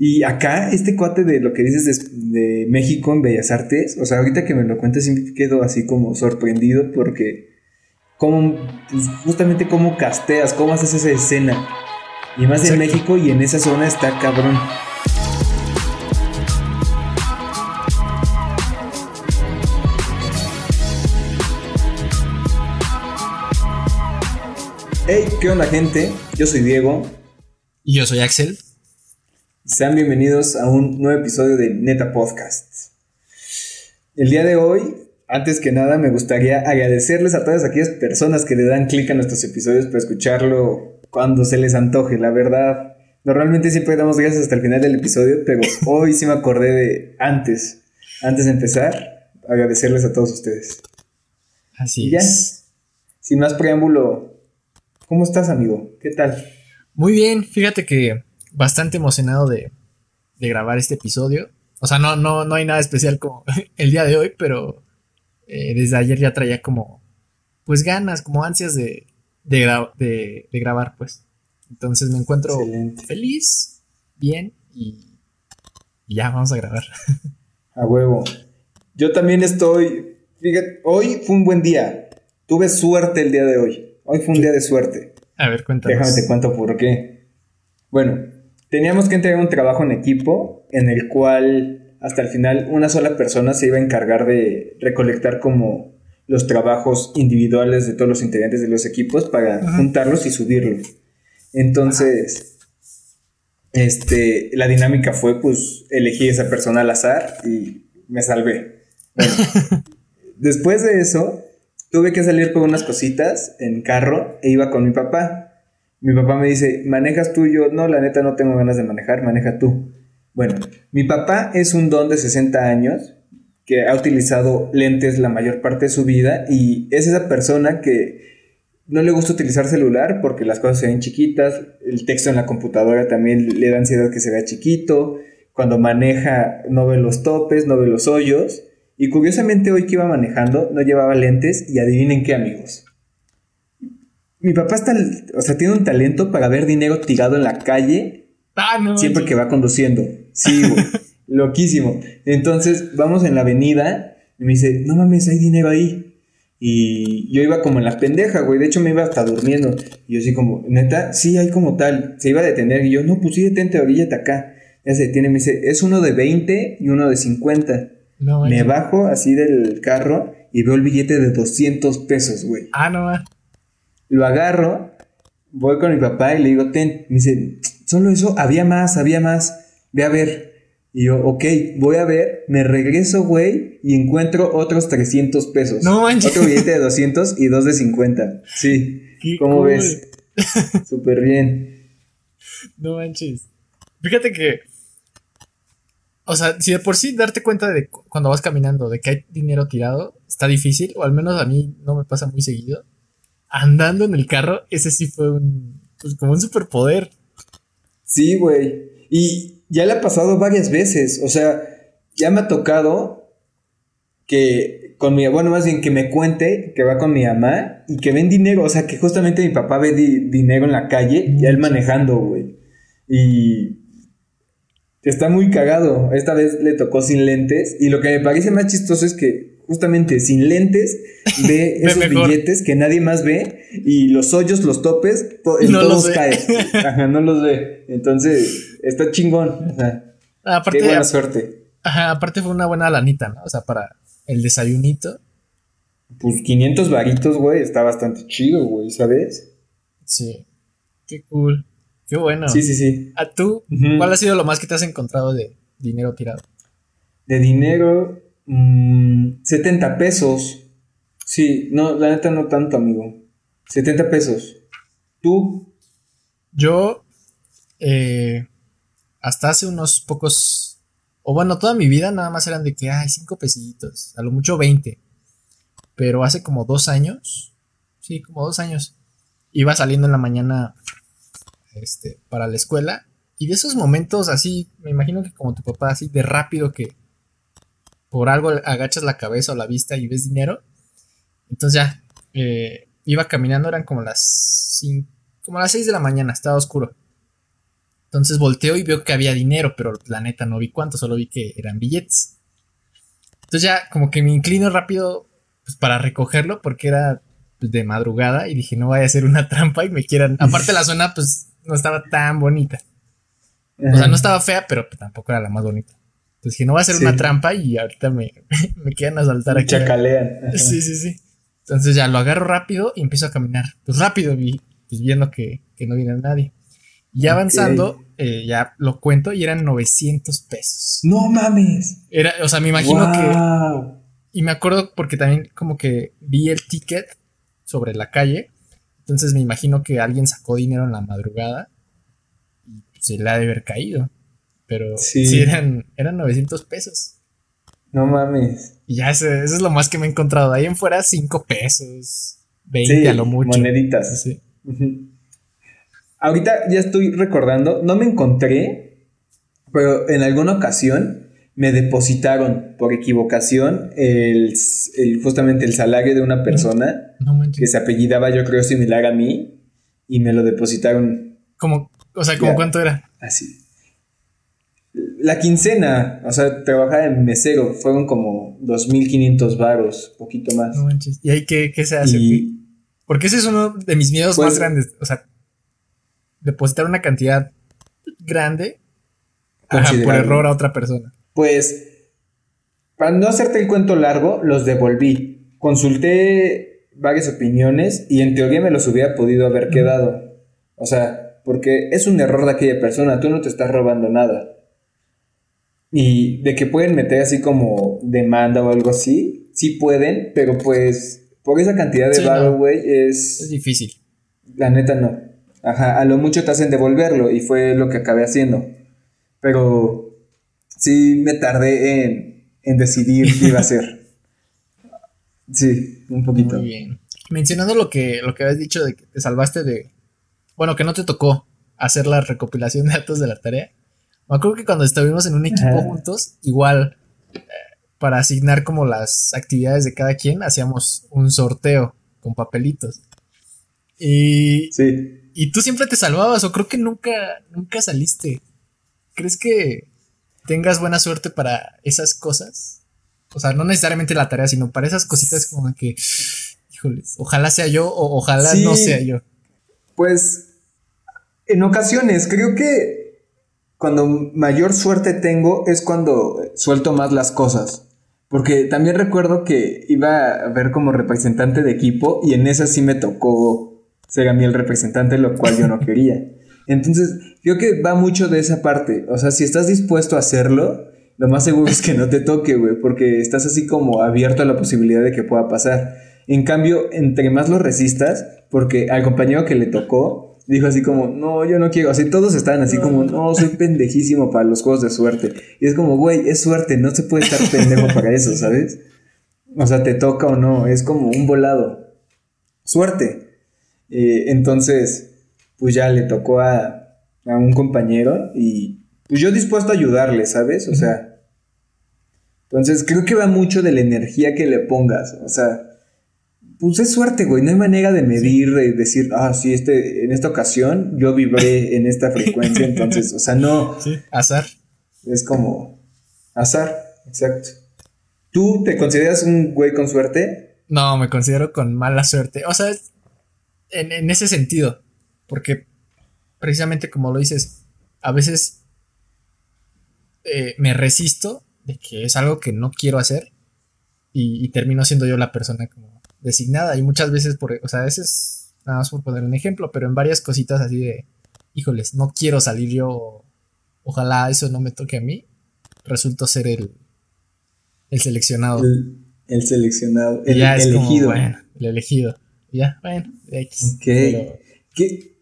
Y acá, este cuate de lo que dices de, México en Bellas Artes, o sea, ahorita que me lo cuentas, me quedo así como sorprendido porque, como, pues, justamente cómo casteas, cómo haces esa escena. Y más en México y en esa zona está cabrón. Hey, ¿qué onda gente? Yo soy Diego. Y yo soy Axel. Sean bienvenidos a un nuevo episodio de Neta Podcast. El día de hoy, antes que nada, me gustaría agradecerles a todas aquellas personas que le dan clic a nuestros episodios para escucharlo cuando se les antoje, la verdad. Normalmente siempre damos gracias hasta el final del episodio, pero hoy sí me acordé de antes, antes de empezar, agradecerles a todos ustedes. Así es. Sin más preámbulo, ¿cómo estás, amigo? ¿Qué tal? Muy bien, fíjate que bastante emocionado de, grabar este episodio. O sea, no, no, no hay nada especial como el día de hoy, pero eh, desde ayer ya traía como, pues ganas, como ansias de, de, de, grabar, pues. Entonces me encuentro feliz, bien y, ya vamos a grabar. A huevo. Yo también estoy. Fíjate, hoy fue un buen día. Tuve suerte el día de hoy. Hoy fue un día de suerte. A ver, cuéntame. Déjame te cuento por qué. Bueno, teníamos que entregar un trabajo en equipo en el cual hasta el final una sola persona se iba a encargar de recolectar como los trabajos individuales de todos los integrantes de los equipos para juntarlos y subirlos. Entonces, este, la dinámica fue, pues, elegí esa persona al azar y me salvé. después de eso, tuve que salir por unas cositas en carro e iba con mi papá. Mi papá me dice, ¿manejas tú? Yo, no, la neta no tengo ganas de manejar, maneja tú. Bueno, mi papá es un don de 60 años, que ha utilizado lentes la mayor parte de su vida y es esa persona que no le gusta utilizar celular porque las cosas se ven chiquitas, el texto en la computadora también le da ansiedad que se vea chiquito, cuando maneja no ve los topes, no ve los hoyos y curiosamente hoy que iba manejando no llevaba lentes y adivinen qué amigos. Mi papá está, o sea, tiene un talento para ver dinero tirado en la calle ah, siempre que va conduciendo. Sí, güey. Loquísimo. Entonces vamos en la avenida y me dice, no mames, hay dinero ahí. Y yo iba como en la pendeja, güey. De hecho, me iba hasta durmiendo. Y yo así como, neta, sí, hay como tal. Se iba a detener. Y yo, no, pues sí, detente, oríllate acá. Ya se detiene. Me dice, es uno de 20 y uno de 50. me bajo así del carro y veo el billete de 200 pesos, güey. Ah, no, Lo agarro, voy con mi papá y le digo, ten. Me dice, solo eso, había más, había más. Ve a ver. Y yo, ok, voy a ver, me regreso, güey, y encuentro otros 300 pesos. No manches. Otro billete de 200 y dos de 50. Sí. ¿Cómo ves? Súper bien. No manches. Fíjate que. O sea, si de por sí darte cuenta de cuando vas caminando de que hay dinero tirado, está difícil, o al menos a mí no me pasa muy seguido. Andando en el carro, ese sí fue un. Pues como un superpoder. Sí, güey. Y ya le ha pasado varias veces, o sea, ya me ha tocado que con mi, bueno, más bien que me cuente que va con mi mamá y que ven dinero, o sea, que justamente mi papá ve dinero en la calle y él manejando, güey. Y está muy cagado. Esta vez le tocó sin lentes y lo que me parece más chistoso es que justamente sin lentes, ve esos billetes que nadie más ve y los hoyos, los topes, en todos caen. Ajá, no los ve. Entonces, está chingón. aparte, qué buena suerte. Ajá, aparte fue una buena lanita, ¿no? O sea, para el desayunito. Pues 500 varitos, güey, está bastante chido, güey, ¿sabes? Sí. Qué cool. Qué bueno. Sí, sí, sí. ¿A tú? ¿Cuál ha sido lo más que te has encontrado de dinero tirado? De dinero, 70 mm, pesos. Sí, no, la neta no tanto, amigo. 70 pesos. ¿Tú? Yo, eh, hasta hace unos pocos, o bueno, toda mi vida nada más eran de que, ay, 5 pesitos, a lo mucho 20. Pero hace como dos años, sí, como dos años, iba saliendo en la mañana este, para la escuela. Y de esos momentos así, me imagino que como tu papá, así de rápido que por algo agachas la cabeza o la vista y ves dinero. Entonces ya, eh, iba caminando, eran como las como las 6 de la mañana, estaba oscuro. Entonces volteo y veo que había dinero, pero la neta no vi cuánto, solo vi que eran billetes. Entonces ya como que me inclino rápido pues, para recogerlo porque era pues, de madrugada y dije no vaya a ser una trampa y me quieran. Aparte la zona pues no estaba tan bonita. O sea, no estaba fea, pero tampoco era la más bonita. Entonces dije, no va a ser una trampa y ahorita me, me quieren asaltar aquí. Chacalean. Sí, sí, sí. Entonces ya lo agarro rápido y empiezo a caminar. Pues rápido, pues viendo que, que no viene nadie. Y avanzando, eh, ya lo cuento y eran 900 pesos. No mames. Era, o sea, me imagino que. Y me acuerdo porque también como que vi el ticket sobre la calle. Entonces me imagino que alguien sacó dinero en la madrugada y se le ha de haber caído. Pero sí, eran, eran 900 pesos. No mames. Y ya eso, es lo más que me he encontrado. ahí en fuera 5 pesos, 20 a lo mucho. Moneditas. Sí. Ahorita ya estoy recordando, no me encontré, pero en alguna ocasión me depositaron por equivocación el, justamente el salario de una persona que se apellidaba yo creo similar a mí y me lo depositaron. ¿Cómo? O sea, ¿cómo cuánto era? Así. La quincena, o sea, trabajaba en mesero, fueron como 2.500 varos, poquito más. No manches. ¿Y ahí qué, qué se hace? Porque ese es uno de mis miedos más pues, grandes. O sea, depositar una cantidad grande por error a otra persona. Pues, para no hacerte el cuento largo, los devolví. Consulté varias opiniones y en teoría me los hubiera podido haber quedado. O sea, porque es un error de aquella persona, tú no te estás robando nada. Y de que pueden meter así como demanda o algo así, sí pueden, pero pues por esa cantidad de sí, güey, es... Es difícil. La neta no. Ajá, a lo mucho te hacen devolverlo y fue lo que acabé haciendo. Pero sí me tardé en, en decidir qué iba a hacer. Sí, un poquito. Muy bien. Mencionando lo que, lo que habías dicho de que te salvaste de. Bueno, que no te tocó hacer la recopilación de datos de la tarea. Me acuerdo que cuando estuvimos en un equipo juntos, igual eh, para asignar como las actividades de cada quien, hacíamos un sorteo con papelitos. Y, sí. y tú siempre te salvabas, o creo que nunca, nunca saliste. ¿Crees que tengas buena suerte para esas cosas? O sea, no necesariamente la tarea, sino para esas cositas como que, híjoles, ojalá sea yo o ojalá no sea yo. Pues, en ocasiones, creo que cuando mayor suerte tengo es cuando suelto más las cosas. Porque también recuerdo que iba a ver como representante de equipo y en esa sí me tocó ser a mí el representante, lo cual yo no quería. Entonces, creo que va mucho de esa parte. O sea, si estás dispuesto a hacerlo, lo más seguro es que no te toque, güey, porque estás así como abierto a la posibilidad de que pueda pasar. En cambio, entre más lo resistas, porque al compañero que le tocó, dijo así como, no, yo no quiero. Así todos estaban así como, no, soy pendejísimo para los juegos de suerte. Y es como, güey, es suerte, no se puede estar pendejo para eso, ¿sabes? O sea, te toca o no, es como un volado. Suerte. Eh, entonces, pues ya le tocó a, a, un compañero y pues yo dispuesto a ayudarle, ¿sabes? O sea, entonces creo que va mucho de la energía que le pongas, o sea, pues es suerte, güey, no hay manera de medir, de decir, ah, sí, este, en esta ocasión yo vibré en esta frecuencia, entonces, o sea, no. Sí, azar. Es como azar, exacto. ¿Tú te consideras un güey con suerte? No, me considero con mala suerte. O sea, en, ese sentido, porque precisamente como lo dices, a veces eh, me resisto de que es algo que no quiero hacer y, termino siendo yo la persona como designada y muchas veces, por, o sea, a veces, nada más por poner un ejemplo, pero en varias cositas así de, híjoles, no quiero salir yo, ojalá eso no me toque a mí, resulto ser el, el seleccionado. El, seleccionado, el, elegido. el elegido. Ya, bueno, X. Ok. Que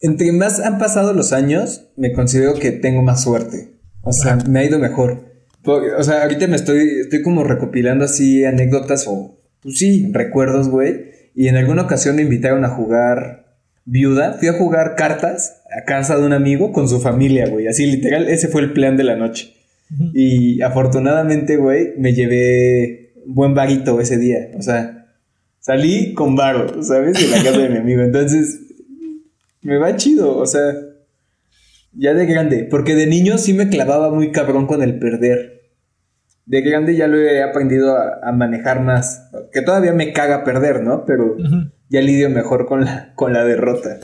entre más han pasado los años, me considero que tengo más suerte. O sea, me ha ido mejor. o sea, ahorita me estoy, estoy como recopilando así anécdotas o, pues sí, recuerdos, güey. Y en alguna ocasión me invitaron a jugar viuda. Fui a jugar cartas a casa de un amigo con su familia, güey. Así literal, ese fue el plan de la noche. Y afortunadamente, güey, me llevé buen vaguito ese día. O sea, salí con varo, ¿sabes? De la casa de mi amigo. Entonces, me va chido, o sea, Ya de grande, porque de niño sí me clavaba muy cabrón con el perder. De grande ya lo he aprendido a, manejar más. Que todavía me caga perder, ¿no? Pero ya lidio mejor con la, con la derrota.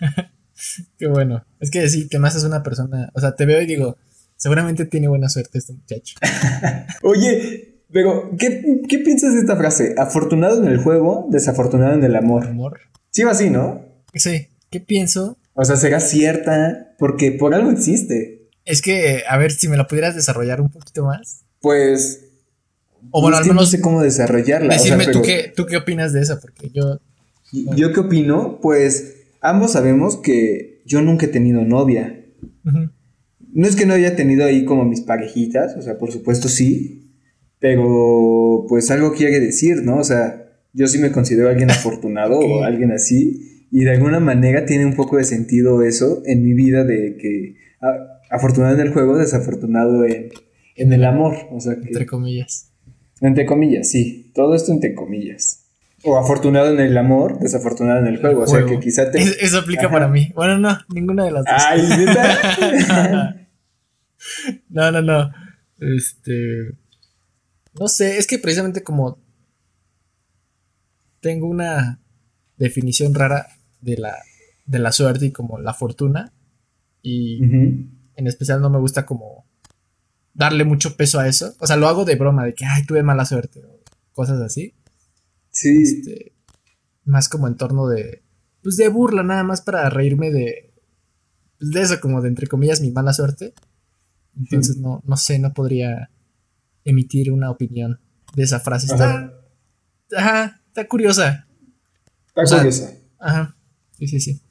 Qué bueno. Es que sí, que más es una persona. O sea, te veo y digo, seguramente tiene buena suerte este muchacho. Oye, pero, ¿qué, ¿qué, piensas de esta frase? Afortunado en el juego, desafortunado en el amor. Amor. Sí va así, ¿no? Sí. ¿Qué pienso? O sea, será cierta porque por algo existe. Es que, a ver, si me la pudieras desarrollar un poquito más. Pues. O bueno, al menos. No sé cómo desarrollarla. Decirme tú, qué, tú qué opinas de esa, porque yo. ¿Yo qué opino? Pues ambos sabemos que yo nunca he tenido novia. No es que no haya tenido ahí como mis parejitas, o sea, por supuesto sí, pero pues algo quiere decir, ¿no? O sea, yo sí me considero alguien afortunado o alguien así, y de alguna manera tiene un poco de sentido eso en mi vida de que afortunado en el juego, desafortunado en, en el amor, o sea Entre comillas. Entre comillas, sí, todo esto entre comillas. O afortunado en el amor, desafortunado en el juego. O sea que quizá te. Eso aplica para mí. Bueno, no, ninguna de las dos. Ay, no, no, no. Este. No sé, es que precisamente como. Tengo una definición rara de la, de la suerte y como la fortuna. Y en especial no me gusta como darle mucho peso a eso. O sea, lo hago de broma, de que, ay, tuve mala suerte. O cosas así. Sí. Este, más como en torno de. Pues de burla, nada más para reírme de. Pues de eso, como de entre comillas, mi mala suerte. Entonces, no, no sé, no podría emitir una opinión de esa frase. Está. Ajá, está curiosa. Está curiosa. Ajá. Sí, sí, sí.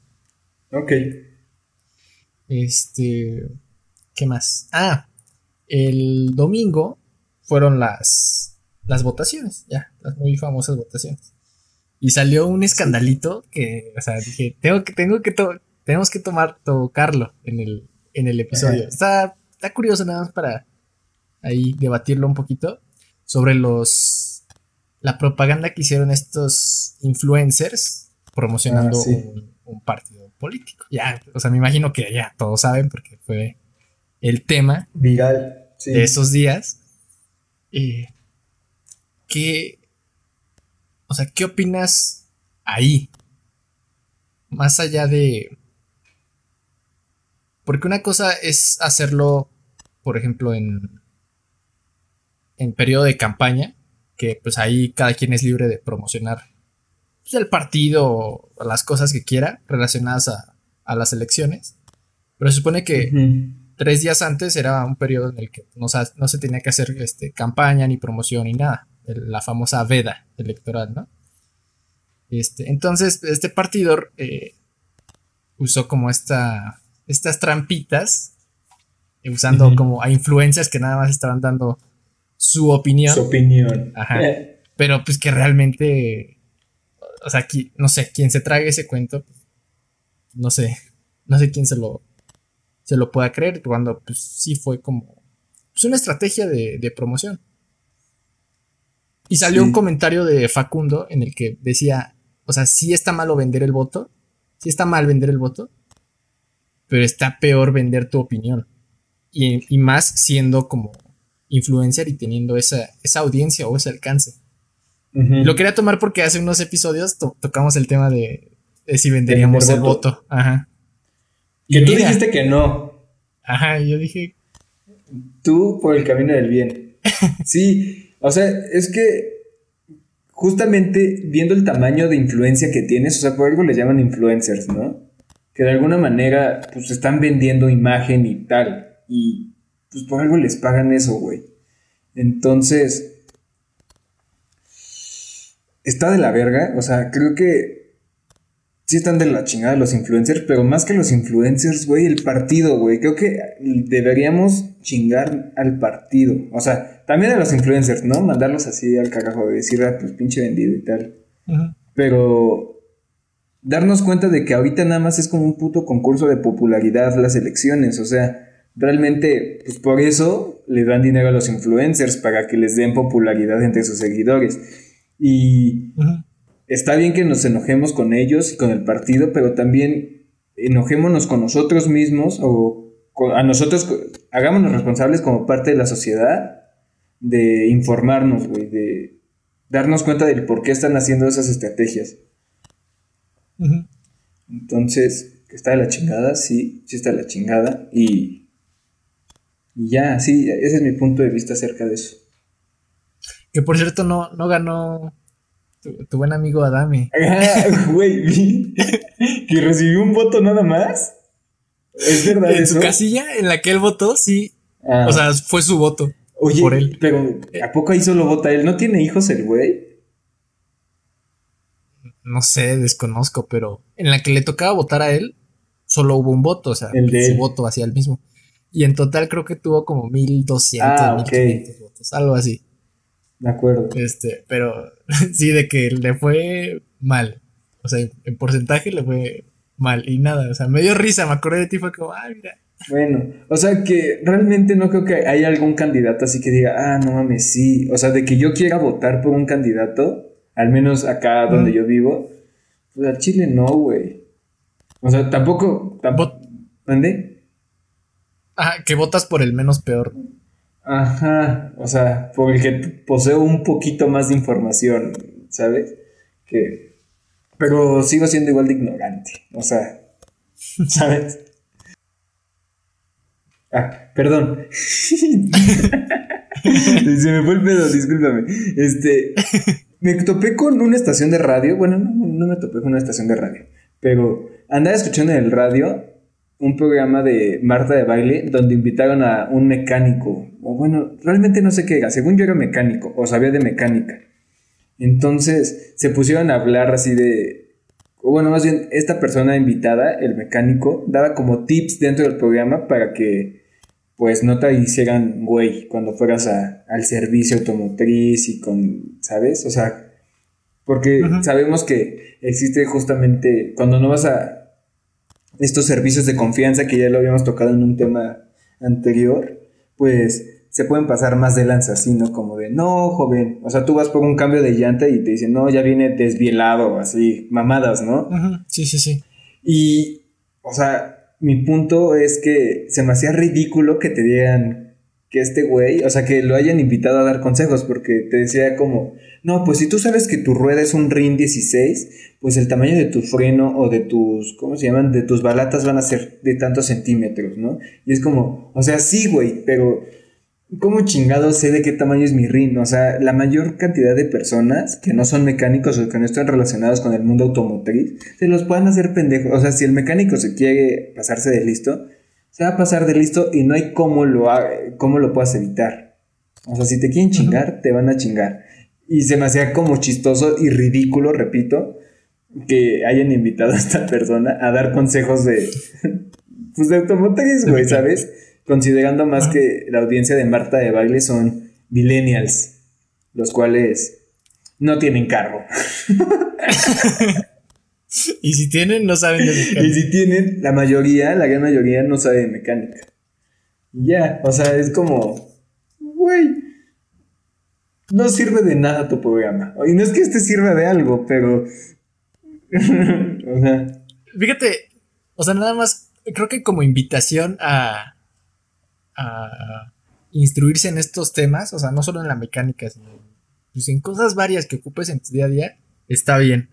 Ok. Este. ¿Qué más? Ah, el domingo fueron las las votaciones, ya, las muy famosas votaciones. Y salió un escandalito que, o sea, dije, tengo que, tengo que, tenemos que tomar, tocarlo en el, en el episodio. Está, está curioso nada más para ahí debatirlo un poquito sobre los, la propaganda que hicieron estos influencers promocionando ah, un, partido político. Ya, o sea, me imagino que ya todos saben porque fue el tema viral de esos días. Y ¿qué, o sea, qué opinas ahí? Más allá de... Porque una cosa es hacerlo, por ejemplo, en, en periodo de campaña, que pues ahí cada quien es libre de promocionar pues, el partido o las cosas que quiera relacionadas a, las elecciones. Pero se supone que tres días antes era un periodo en el que no, no se tenía que hacer este, campaña ni promoción ni nada la famosa veda electoral, ¿no? Este, entonces, este partido eh, usó como esta, estas trampitas, eh, usando como a influencias que nada más estaban dando su opinión. Su opinión. Ajá. pero pues que realmente, o sea, aquí, no sé, quien se trague ese cuento, no sé, no sé quién se lo, se lo pueda creer, cuando pues sí fue como pues, una estrategia de promoción. Y salió un comentario de Facundo en el que decía, o sea, sí está malo vender el voto, sí está mal vender el voto, pero está peor vender tu opinión. Y, más siendo como influencer y teniendo esa, esa audiencia o ese alcance. Lo quería tomar porque hace unos episodios tocamos el tema de, si venderíamos el voto. Ajá. Que tú dijiste que no. Ajá, yo dije. Tú por el camino del bien. Sí, o sea, es que justamente viendo el tamaño de influencia que tienes, o sea, por algo le llaman influencers, ¿no? Que de alguna manera, pues están vendiendo imagen y tal. Y pues por algo les pagan eso, güey. Entonces, está de la verga. O sea, creo que sí están de la chingada los influencers, pero más que los influencers, güey, el partido, güey. Creo que deberíamos chingar al partido. O sea, también a los influencers, ¿no? Mandarlos así al cagajo de decir, ah, pues pinche vendido y tal. Pero darnos cuenta de que ahorita nada más es como un puto concurso de popularidad las elecciones. O sea, realmente, pues por eso le dan dinero a los influencers para que les den popularidad entre sus seguidores. Y está bien que nos enojemos con ellos y con el partido, pero también enojémonos con nosotros mismos o a nosotros, hagámonos responsables como parte de la sociedad de informarnos, güey, de darnos cuenta del por qué están haciendo esas estrategias. Entonces, que está de la chingada, sí, sí está de la chingada. Y, y ya, sí, ese es mi punto de vista acerca de eso. Que por cierto, no, no ganó tu, buen amigo Adami. Ah, güey, que recibió un voto nada más. ¿Es verdad en su casilla en la que él votó, sí. Ah. O sea, fue su voto. Oye, por él. pero ¿a poco ahí solo vota él? ¿No tiene hijos el güey? No sé, desconozco, pero en la que le tocaba votar a él, solo hubo un voto, o sea, el su voto hacia él mismo. Y en total creo que tuvo como 1200, ah, 1500 votos, algo así. De acuerdo. Este, pero sí, de que le fue mal. O sea, en porcentaje le fue mal y nada. O sea, me dio risa, me acordé de ti, fue como, ay, mira. Bueno, o sea que realmente no creo que haya algún candidato así que diga, ah, no mames, sí. O sea, de que yo quiera votar por un candidato, al menos acá donde yo vivo, pues al Chile no, güey. O sea, tampoco. tampoco ¿Dónde? Ah, que votas por el menos peor. Ajá, o sea, por el que poseo un poquito más de información, ¿sabes? Que... Pero sigo siendo igual de ignorante, o sea, ¿sabes? Ah, perdón. Se me fue el pedo, discúlpame. Este, me topé con una estación de radio, bueno, no, no me topé con una estación de radio, pero andaba escuchando en el radio un programa de Marta de baile donde invitaron a un mecánico, o bueno, realmente no sé qué era, según yo era mecánico, o sabía de mecánica. Entonces se pusieron a hablar así de, o bueno, más bien esta persona invitada, el mecánico, daba como tips dentro del programa para que pues no te hicieran güey cuando fueras al servicio automotriz y con, ¿sabes? O sea, porque sabemos que existe justamente cuando no vas a estos servicios de confianza que ya lo habíamos tocado en un tema anterior, pues se pueden pasar más de lanza, así, ¿no? Como de, no, joven, o sea, tú vas por un cambio de llanta y te dicen, no, ya viene desvielado, así, mamadas, ¿no? Sí, sí, sí. Y, o sea, mi punto es que se me hacía ridículo que te dieran que este güey, o sea, que lo hayan invitado a dar consejos, porque te decía como, no, pues si tú sabes que tu rueda es un RIN 16, pues el tamaño de tu freno o de tus, ¿cómo se llaman? De tus balatas van a ser de tantos centímetros, ¿no? Y es como, o sea, sí, güey, pero ¿cómo chingado sé de qué tamaño es mi RIN? O sea, la mayor cantidad de personas que no son mecánicos o que no están relacionados con el mundo automotriz, se los pueden hacer pendejos. O sea, si el mecánico se quiere pasarse de listo, se va a pasar de listo y no hay cómo lo, cómo lo puedas evitar. O sea, si te quieren chingar, te van a chingar. Y se me hacía como chistoso y ridículo, repito, que hayan invitado a esta persona a dar consejos de, pues de automotriz, güey, ¿sabes? Considerando más que la audiencia de Marta de baile son millennials, los cuales no tienen carro. y si tienen, no saben de mecánica. Y si tienen, la mayoría, la gran mayoría no sabe de mecánica. Ya, o sea, es como, güey, no sirve de nada tu programa. Y no es que este sirva de algo, pero. o sea. Fíjate, o sea, nada más, creo que como invitación a. a instruirse en estos temas, o sea, no solo en la mecánica, sino pues, en cosas varias que ocupes en tu día a día, está bien.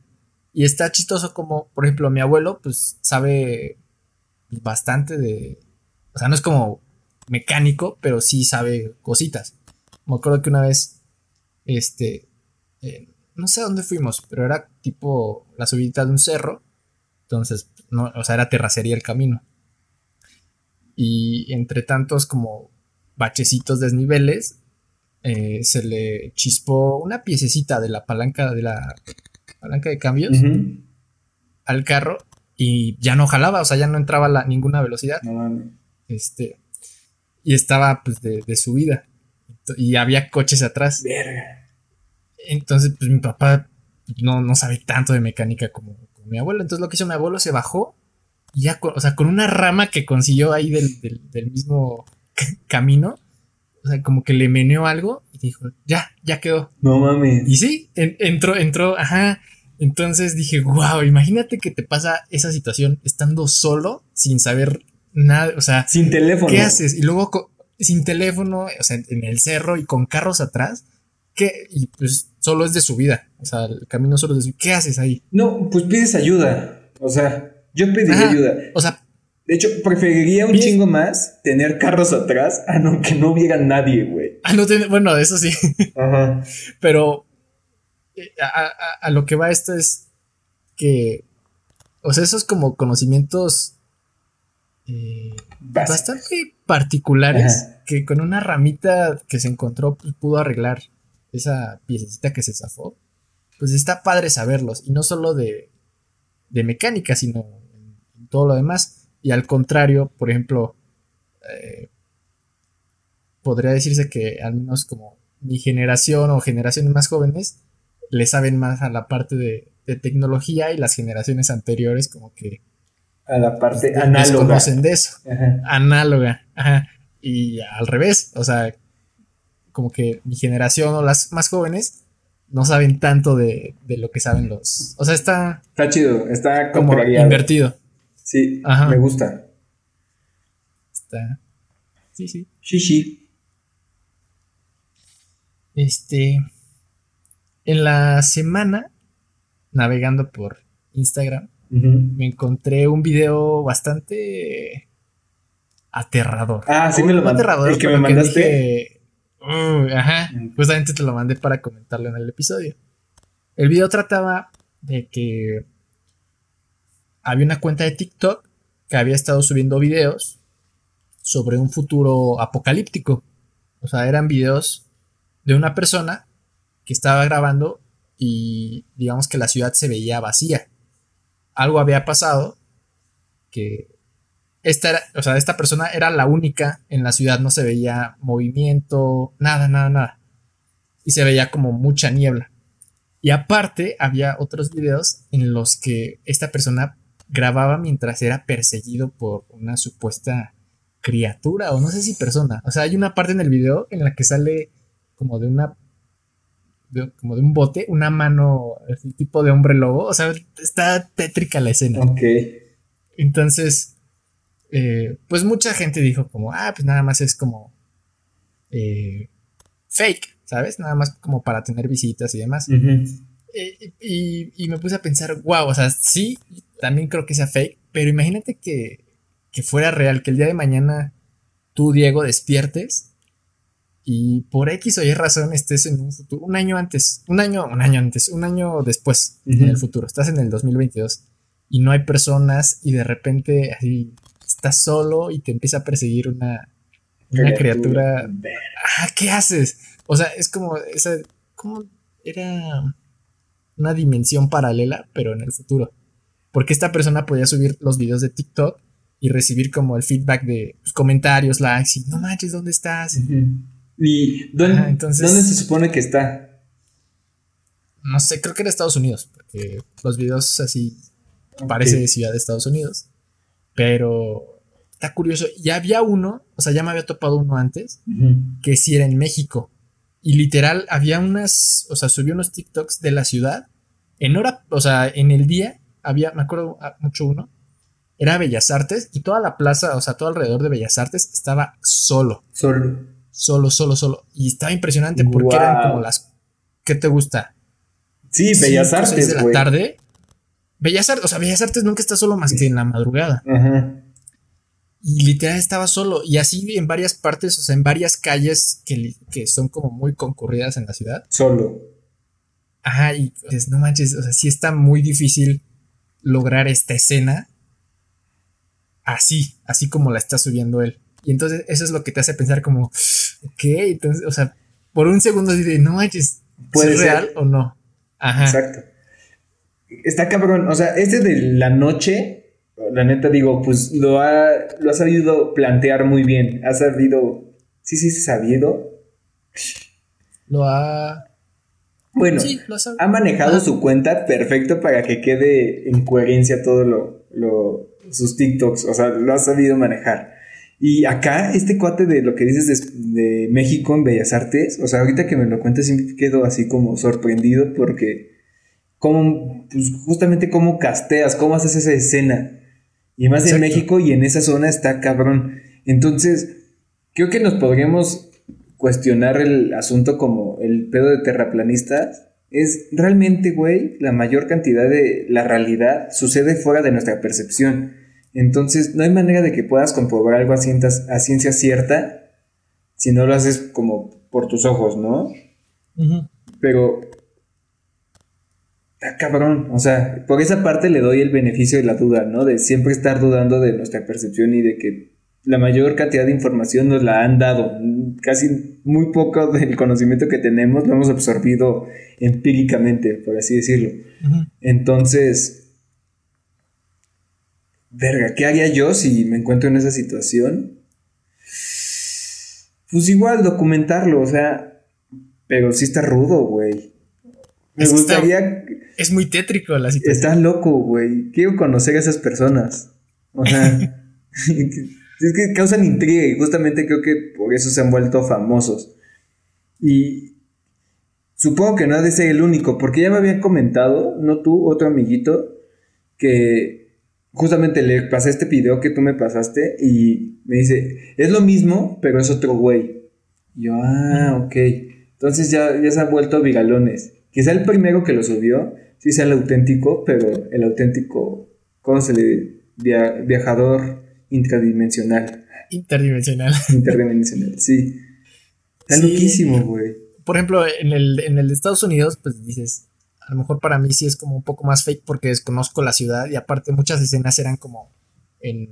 Y está chistoso como, por ejemplo, mi abuelo, pues sabe bastante de. O sea, no es como mecánico, pero sí sabe cositas. Me acuerdo que una vez este, no sé dónde fuimos, pero era tipo la subida de un cerro. Entonces, no, o sea, era terracería el camino. Y entre tantos como bachecitos desniveles, eh, se le chispó una piececita de la palanca de la palanca de cambios al carro y ya no jalaba, o sea, ya no entraba la, ninguna velocidad. Este, y estaba pues de, de subida y había coches atrás. Entonces, pues mi papá no, no sabe tanto de mecánica como, mi abuelo. Entonces, lo que hizo mi abuelo se bajó y ya, o sea, con una rama que consiguió ahí del, mismo camino. O sea, como que le meneó algo y dijo, ya, ya quedó. No mames. Y sí, entró, entró, ajá. Entonces dije, wow, imagínate que te pasa esa situación estando solo, sin saber nada, o sea, sin teléfono. ¿Qué haces? Y luego sin teléfono, o sea, en el cerro y con carros atrás. ¿Qué? Y pues solo es de su vida. O sea, el camino solo es de su ¿Qué haces ahí? No, pues pides ayuda. O sea, yo pediría ayuda. O sea. De hecho, preferiría un chingo más tener carros atrás a no que no hubiera nadie, güey. Ah, no bueno, eso sí. Ajá. Pero eh, a, lo que va esto es que. O sea, esos como conocimientos eh, bastante particulares que con una ramita que se encontró pues, pudo arreglar esa piececita que se zafó. Pues está padre saberlos y no solo de, de mecánica, sino en, todo lo demás. Y al contrario, por ejemplo, eh, podría decirse que al menos como mi generación o generaciones más jóvenes le saben más a la parte de, de tecnología y las generaciones anteriores como que a la parte pues, análoga. conocen de eso. Análoga. Ajá. Y al revés, o sea, como que mi generación o las más jóvenes no saben tanto de, de lo que saben los. O sea, está. Está chido, está como invertido. Sí, Ajá. me gusta. Está. Sí, sí. Sí, sí. Este. En la semana, navegando por Instagram, me encontré un video bastante aterrador. Ah, sí me lo mandé. Aterrador, el que me mandaste. ajá, justamente te lo mandé para comentarlo en el episodio. El video trataba de que había una cuenta de TikTok que había estado subiendo videos sobre un futuro apocalíptico. O sea, eran videos de una persona que estaba grabando y digamos que la ciudad se veía vacía algo había pasado que esta, era, o sea, esta persona era la única en la ciudad, no se veía movimiento, nada, nada, nada. Y se veía como mucha niebla. Y aparte había otros videos en los que esta persona grababa mientras era perseguido por una supuesta criatura o no sé si persona. O sea, hay una parte en el video en la que sale como de una como de un bote, una mano, así tipo de hombre lobo. O sea, está tétrica la escena. Ok. Entonces, eh, pues mucha gente dijo como, ah, pues nada más es como eh, fake, ¿sabes? Nada más como para tener visitas y demás. Eh, y, me puse a pensar, wow, o sea, sí, también creo que sea fake, pero imagínate que, que fuera real, que el día de mañana tú, Diego, despiertes y por X o Y razón estés en un futuro, un año antes, un año, un año antes, un año después en el futuro, estás en el 2022 y no hay personas y de repente así estás solo y te empieza a perseguir una, una criatura. Ah, ¿qué haces? O sea, es como esa, como era una dimensión paralela, pero en el futuro. Porque esta persona podía subir los videos de TikTok y recibir como el feedback de pues, comentarios, likes y no manches, ¿dónde estás? ¿Y dónde, se supone que está? No sé, creo que era Estados Unidos, porque los videos así parece de ciudad de Estados Unidos. Pero está curioso. Ya había uno, o sea, ya me había topado uno antes, que sí era en México. Y literal, había unas, o sea, subió unos TikToks de la ciudad. En hora, o sea, en el día, había, me acuerdo mucho uno, era Bellas Artes y toda la plaza, o sea, todo alrededor de Bellas Artes estaba solo. Solo solo, solo, solo. Y estaba impresionante porque eran como las. ¿Qué te gusta? Sí, Bellas Artes. de la tarde. Bellas Artes, o sea, Bellas Artes nunca está solo más que en la madrugada. Ajá. Y literal estaba solo. Y así en varias partes, o sea, en varias calles que, que son como muy concurridas en la ciudad. Solo. Ajá, y pues no manches, o sea, sí está muy difícil lograr esta escena así, así como la está subiendo él. Y entonces eso es lo que te hace pensar como, ok, entonces, o sea, por un segundo de, no manches, ¿puede ser real o no? Ajá. Exacto. Está cabrón, o sea, este de la noche, la neta digo, pues lo ha, lo ha sabido plantear muy bien, ha sabido, sí, sí, sabido. Lo ha... Bueno, ha, manejado su cuenta perfecto para que quede en coherencia todo lo, lo, sus TikToks, o sea, lo ha sabido manejar. Y acá, este cuate de lo que dices de, México en Bellas Artes, o sea, ahorita que me lo cuentas, siempre quedo así como sorprendido porque cómo, pues justamente cómo casteas, cómo haces esa escena. Y más en México y en esa zona está cabrón. Entonces, creo que nos podríamos cuestionar el asunto como el pedo de terraplanistas. Es realmente, güey, la mayor cantidad de la realidad sucede fuera de nuestra percepción. Entonces, no hay manera de que puedas comprobar algo a, a ciencia cierta si no lo haces como por tus ojos, ¿no? Pero está cabrón, o sea, por esa parte le doy el beneficio de la duda, ¿no? De siempre estar dudando de nuestra percepción y de que la mayor cantidad de información nos la han dado. Casi muy poco del conocimiento que tenemos lo hemos absorbido empíricamente, por así decirlo. Entonces, verga, ¿qué haría yo si me encuentro en esa situación? Pues igual documentarlo, o sea, pero sí está rudo, güey. Me gustaría... es muy tétrico la situación. Estás loco, güey. Quiero conocer a esas personas. O sea, es que causan intriga y justamente creo que por eso se han vuelto famosos. Y supongo que no ha de ser el único, porque ya me habían comentado, no tú, otro amiguito, que justamente le pasé este video que tú me pasaste y me dice, es lo mismo, pero es otro güey. Y yo, ah, ok. Entonces ya, ya se ha vuelto viralones. Quizá el primero que lo subió, sí sea el auténtico, pero el auténtico, ¿cómo se le viajador intradimensional. Interdimensional. Interdimensional, sí. Está loquísimo, güey. Por ejemplo, en el, en el de Estados Unidos, pues dices, a lo mejor para mí sí es como un poco más fake porque desconozco la ciudad y aparte muchas escenas eran como en,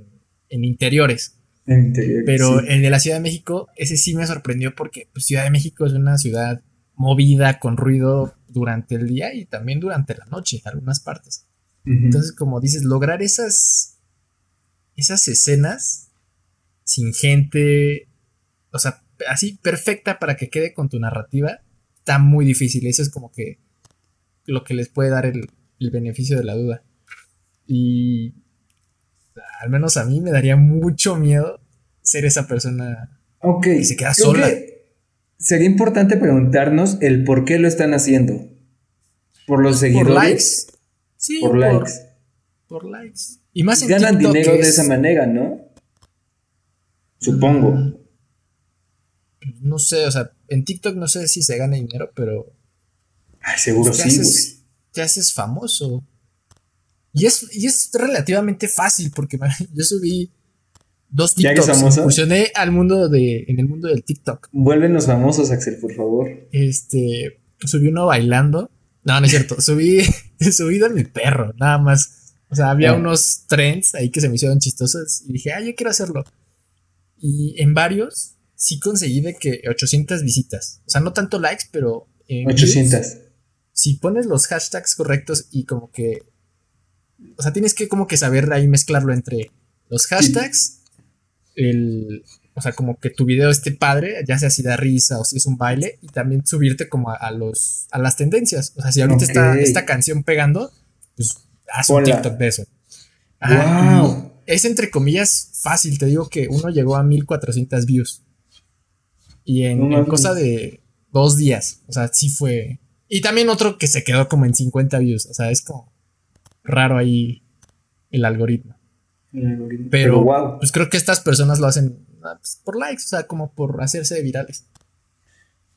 interiores. En interiores. Pero el de la Ciudad de México, ese sí me sorprendió porque pues, Ciudad de México es una ciudad movida, con ruido durante el día y también durante la noche, en algunas partes. Entonces, como dices, lograr esas, esas escenas sin gente, o sea, así perfecta para que quede con tu narrativa, está muy difícil. Eso es como que lo que les puede dar el, beneficio de la duda. Y al menos a mí me daría mucho miedo ser esa persona Ok. que se queda sola. Sería importante preguntarnos el por qué lo están haciendo. ¿Por los seguidores? Por likes. Sí, por, likes. Por likes. Y más en Ganan dinero de esa manera, ¿no? Supongo. Mm, no sé, o sea, en TikTok no sé si se gana dinero, pero Ay, seguro sí, haces, Te haces famoso. Y es, y es relativamente fácil porque yo subí dos TikToks. Funcioné al mundo de, en el mundo del TikTok. Vuélvenos famosos, Axel, por favor. Este, subí uno bailando. No, no es cierto. subí, subí de mi perro, nada más. O sea, había ah. unos trends ahí que se me hicieron chistosos y dije, ah, yo quiero hacerlo. Y en varios sí conseguí de que 800 visitas. O sea, no tanto likes, pero... 800 si pones los hashtags correctos y como que. O sea, tienes que como que saber ahí mezclarlo entre los hashtags, el. O sea, como que tu video esté padre, ya sea si da risa o si es un baile, y también subirte como a, los, a las tendencias. O sea, si ahorita está esta canción pegando, pues haz un TikTok de eso. wow. Es entre comillas fácil, te digo que uno llegó a 1400 views. Y en cosa de dos días. O sea, sí fue. Y también otro que se quedó como en 50 views. O sea, es como raro ahí el algoritmo. Pero, pues creo que estas personas lo hacen ah, pues, por likes, o sea, como por hacerse virales.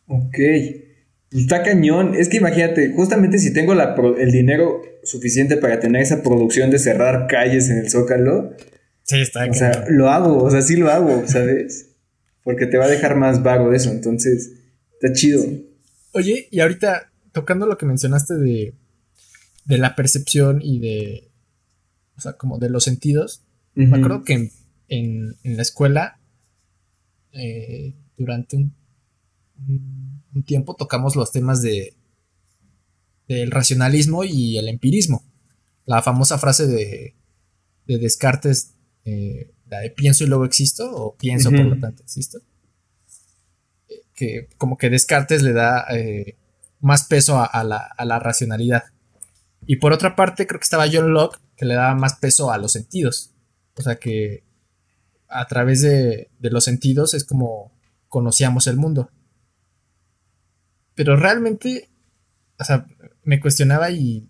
Ok. Pues, está cañón. Es que imagínate, justamente si tengo el dinero suficiente para tener esa producción de cerrar calles en el Zócalo. Sí, está O sea, lo hago, o sea, sí lo hago, ¿sabes? Porque te va a dejar más vago eso, entonces está chido. Oye, y ahorita tocando lo que mencionaste de, de la percepción y de, o sea, como de los sentidos, me acuerdo que en, la escuela, eh, durante un, un, tiempo tocamos los temas de del racionalismo y el empirismo. La famosa frase de, de Descartes, eh, la de pienso y luego existo, o pienso por lo tanto existo. Eh, que como que Descartes le da más peso a, la, racionalidad. Y por otra parte, creo que estaba John Locke, que le daba más peso a los sentidos. O sea que a través de, los sentidos es como conocíamos el mundo. Pero realmente, o sea, me cuestionaba y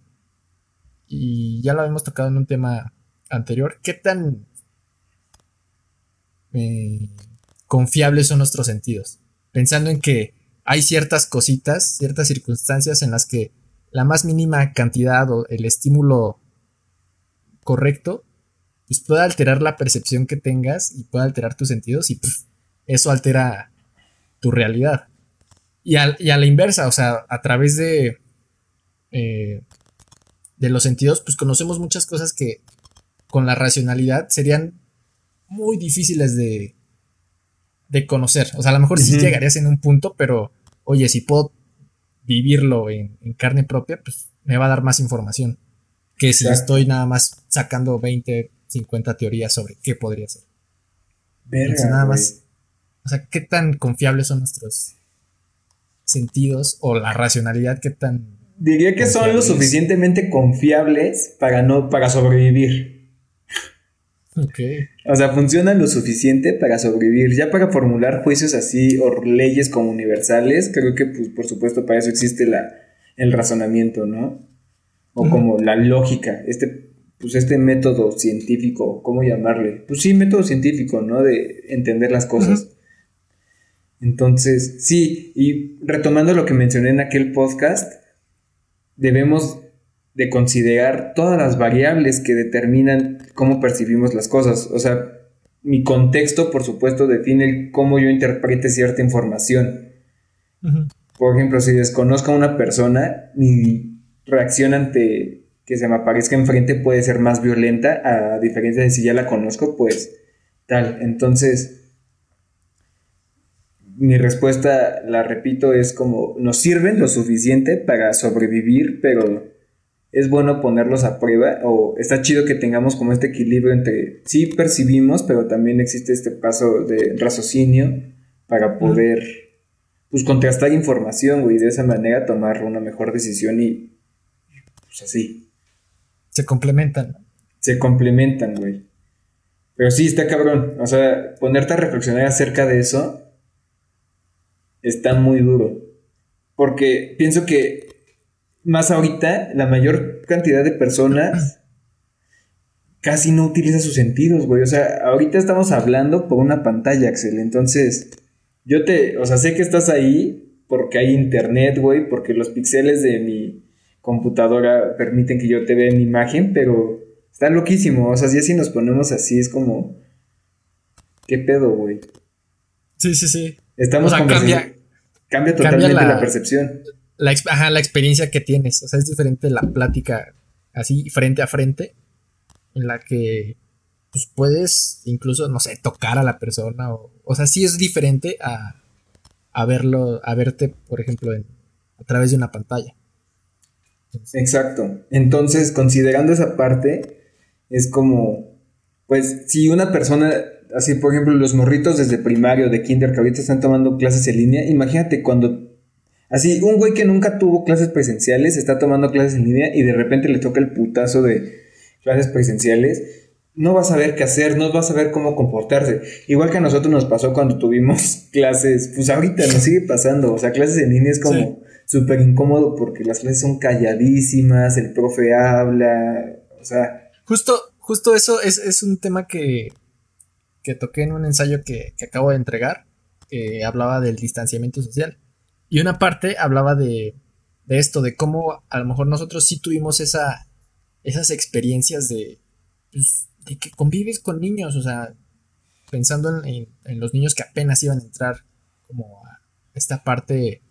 y ya lo habíamos tocado en un tema anterior, ¿qué tan eh, confiables son nuestros sentidos? Pensando en que hay ciertas cositas, ciertas circunstancias en las que la más mínima cantidad o el estímulo correcto, pues puede alterar la percepción que tengas y puede alterar tus sentidos y eso altera tu realidad. Y, a la inversa, o sea, a través de, eh, de los sentidos, pues conocemos muchas cosas que con la racionalidad serían muy difíciles de, de conocer. O sea, a lo mejor sí llegarías en un punto, pero oye, si puedo vivirlo en, carne propia, pues me va a dar más información que si estoy nada más sacando 20, 50 teorías sobre qué podría ser. Verga, nada más. O sea, qué tan confiables son nuestros sentidos o la racionalidad, qué tan. Diría que son lo suficientemente confiables para no, para sobrevivir. O sea, funcionan lo suficiente para sobrevivir. Ya para formular juicios así o leyes como universales, creo que pues, por supuesto para eso existe la, el razonamiento, ¿no? O como la lógica, este, pues este método científico, ¿cómo llamarle? Pues sí, método científico, ¿no? De entender las cosas. Entonces, sí, y retomando lo que mencioné en aquel podcast, debemos de considerar todas las variables que determinan cómo percibimos las cosas. O sea, mi contexto, por supuesto, define cómo yo interprete cierta información. Por ejemplo, si desconozco a una persona, mi reacción ante que se me aparezca enfrente puede ser más violenta, a diferencia de si ya la conozco, pues tal. Entonces, mi respuesta, la repito, es como nos sirven lo suficiente para sobrevivir, pero es bueno ponerlos a prueba o está chido que tengamos como este equilibrio entre sí percibimos, pero también existe este paso de raciocinio para poder pues contrastar información, güey, y de esa manera tomar una mejor decisión y pues así. Se complementan. Se complementan, güey. Pero sí, está cabrón. O sea, ponerte a reflexionar acerca de eso está muy duro. Porque pienso que más ahorita, la mayor cantidad de personas casi no utiliza sus sentidos, güey. O sea, ahorita estamos hablando por una pantalla, Axel. Entonces, yo te, o sea, sé que estás ahí porque hay internet, güey, porque los píxeles de mi computadora permiten que yo te vea en imagen, pero está loquísimo. O sea, si así nos ponemos así, es como, ¿qué pedo, güey? Sí, sí, sí. Estamos o cambia, cambia totalmente la percepción la, la experiencia que tienes. O sea, es diferente la plática así frente a frente, en la que pues, puedes incluso, no sé, tocar a la persona. O, o sea, sí es diferente a, a verlo, a verte, por ejemplo, en, a través de una pantalla. Exacto. Entonces, considerando esa parte, es como, pues, si una persona, así por ejemplo, los morritos desde primario, de kinder, que ahorita están tomando clases en línea, imagínate cuando Así, un güey que nunca tuvo clases presenciales está tomando clases en línea y de repente le toca el putazo de clases presenciales. No va a saber qué hacer, no va a saber cómo comportarse. Igual que a nosotros nos pasó cuando tuvimos clases, pues ahorita nos sigue pasando. O sea, clases en línea es como súper incómodo porque las clases son calladísimas, el profe habla, o sea. Justo, justo eso es, un tema que, que toqué en un ensayo que, que acabo de entregar, que hablaba del distanciamiento social. Y una parte hablaba de, de esto, de cómo a lo mejor nosotros sí tuvimos esa, esas experiencias de, pues, de que convives con niños, o sea, pensando en, los niños que apenas iban a entrar como a esta parte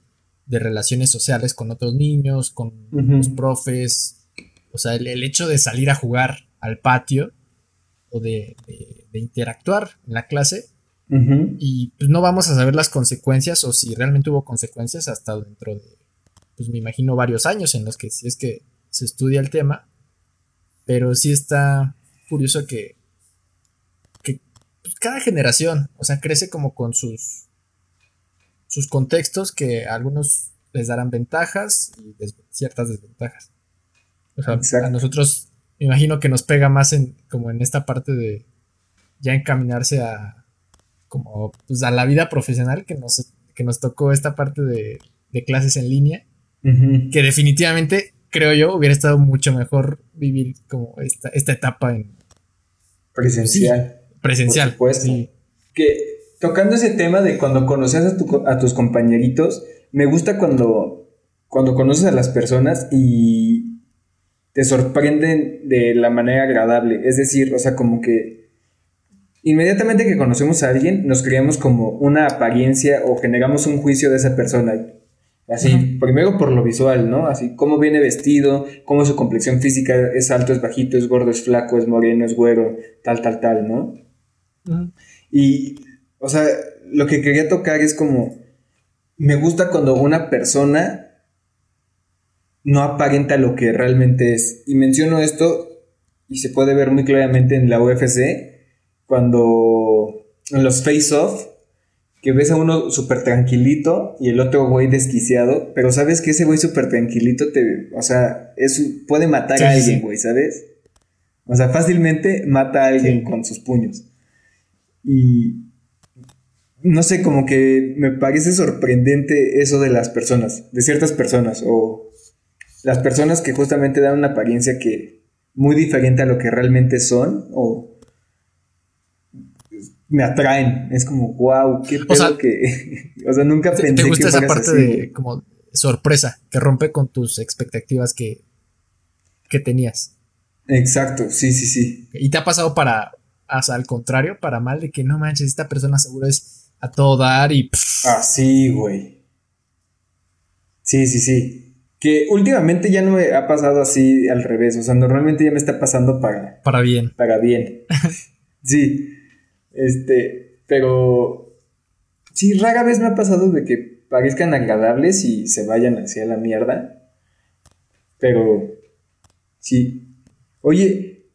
de relaciones sociales con otros niños, con los profes, o sea, el, hecho de salir a jugar al patio o de, de interactuar en la clase, y pues no vamos a saber las consecuencias o si realmente hubo consecuencias hasta dentro de, pues me imagino varios años en los que si es que se estudia el tema. Pero sí está curioso que, que pues, cada generación, o sea, crece como con sus, sus contextos que a algunos les darán ventajas y ciertas desventajas. O sea, a nosotros me imagino que nos pega más en como en esta parte de ya encaminarse a, como pues, a la vida profesional que nos, que nos tocó esta parte de, clases en línea, que definitivamente creo yo, hubiera estado mucho mejor vivir como esta, esta etapa en presencial. presencial. Por supuesto. Que tocando ese tema de cuando conoces a, a, tus compañeritos, me gusta cuando, cuando conoces a las personas y te sorprenden de la manera agradable. Es decir, o sea, como que inmediatamente que conocemos a alguien, nos creamos como una apariencia o generamos un juicio de esa persona. Así, primero por lo visual, ¿no? Así, cómo viene vestido, cómo su complexión física es alto, es bajito, es gordo, es flaco, es moreno, es güero, tal, tal, tal, ¿no? Y, o sea, lo que quería tocar es como, me gusta cuando una persona no aparenta lo que realmente es. Y menciono esto y se puede ver muy claramente en la UFC, cuando en los face-off, que ves a uno súper tranquilito y el otro güey desquiciado, pero sabes que ese güey súper tranquilito te, o sea, es, puede matar a alguien, güey, ¿sabes? O sea, fácilmente mata a alguien con sus puños. Y no sé, como que me parece sorprendente eso de las personas, de ciertas personas, o las personas que justamente dan una apariencia que muy diferente a lo que realmente son, o me atraen. Es como, wow, qué pedo que. o sea, nunca pensé ¿Te gusta esa parte de como sorpresa que rompe con tus expectativas que, que tenías? Exacto, sí, sí, sí. ¿Y te ha pasado para, hasta al contrario, para mal, de que no manches, esta persona seguro es a todo dar y. Ah, sí, güey. Sí, sí, sí. Que últimamente ya no me ha pasado así al revés. O sea, normalmente ya me está pasando para. Para bien. Para bien. sí. Este, pero sí, rara vez me ha pasado de que parezcan agradables y se vayan hacia la mierda. Pero sí. Oye,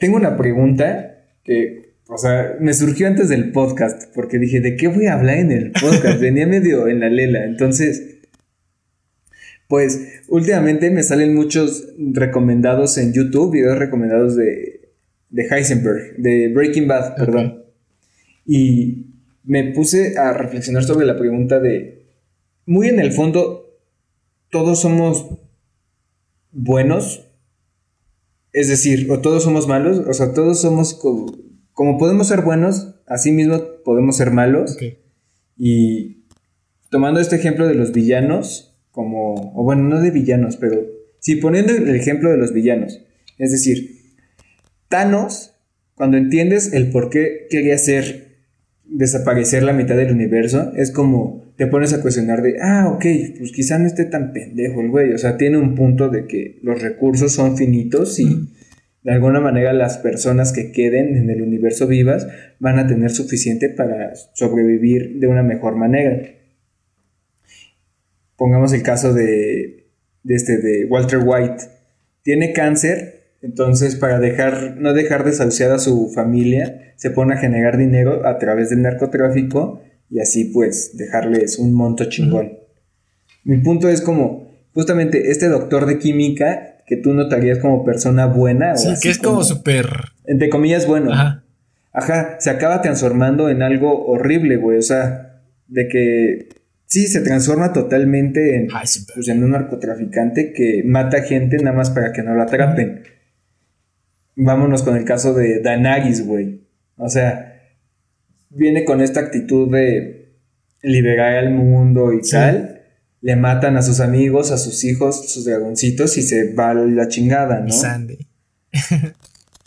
tengo una pregunta que, o sea, me surgió antes del podcast, porque dije, ¿de qué voy a hablar en el podcast? Venía medio en la lela, entonces, pues últimamente me salen muchos recomendados en YouTube, videos recomendados de de Heisenberg, de Breaking Bad, perdón. Y me puse a reflexionar sobre la pregunta de, muy en el fondo, todos somos buenos, es decir, o todos somos malos, o sea, todos somos como, podemos ser buenos, así mismo podemos ser malos. Y tomando este ejemplo de los villanos, como, o bueno, no de villanos, pero sí poniendo el ejemplo de los villanos, es decir, Thanos, cuando entiendes el por qué quería hacer desaparecer la mitad del universo, es como te pones a cuestionar de, ah, ok, pues quizá no esté tan pendejo el güey, o sea, tiene un punto de que los recursos son finitos y de alguna manera las personas que queden en el universo vivas van a tener suficiente para sobrevivir de una mejor manera. Pongamos el caso de, de, este, de Walter White. Tiene cáncer entonces, para dejar, no dejar desahuciada a su familia, se pone a generar dinero a través del narcotráfico y así pues dejarles un monto chingón. Mi punto es como, justamente este doctor de química que tú notarías como persona buena. Sí, que es como súper... Entre comillas, bueno. Ajá. Ajá, se acaba transformando en algo horrible, güey. O sea, de que sí, se transforma totalmente en, pues, en un narcotraficante que mata gente nada más para que no lo atrapen vámonos con el caso de Danagis, güey. O sea, viene con esta actitud de liberar al mundo y tal. Le matan a sus amigos, a sus hijos, sus dragoncitos y se va la chingada, ¿no? Sandy.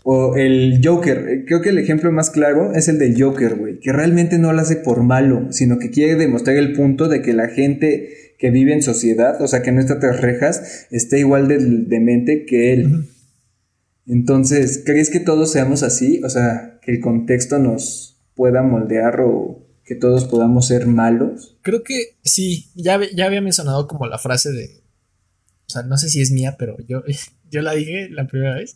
o el Joker. Creo que el ejemplo más claro es el del Joker, güey. Que realmente no lo hace por malo, sino que quiere demostrar el punto de que la gente que vive en sociedad, o sea, que no está tras rejas, está igual de demente que él. Entonces, ¿crees que todos seamos así? O sea, que el contexto nos pueda moldear o que todos podamos ser malos. Creo que sí, ya, ya había mencionado como la frase de, o sea, no sé si es mía, pero yo, yo la dije la primera vez,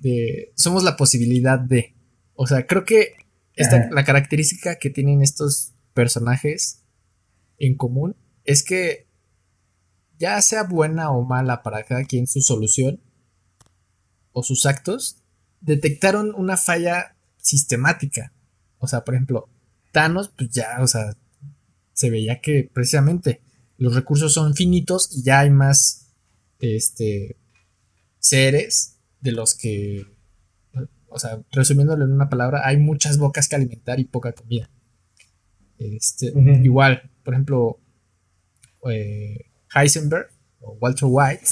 de somos la posibilidad de, o sea, creo que esta, la característica que tienen estos personajes en común es que ya sea buena o mala para cada quien su solución, o sus actos detectaron una falla sistemática. O sea, por ejemplo, Thanos, pues ya, o sea, se veía que precisamente los recursos son finitos y ya hay más este, seres de los que, o sea, resumiéndolo en una palabra, hay muchas bocas que alimentar y poca comida. Este, Igual, por ejemplo, eh, Heisenberg o Walter White,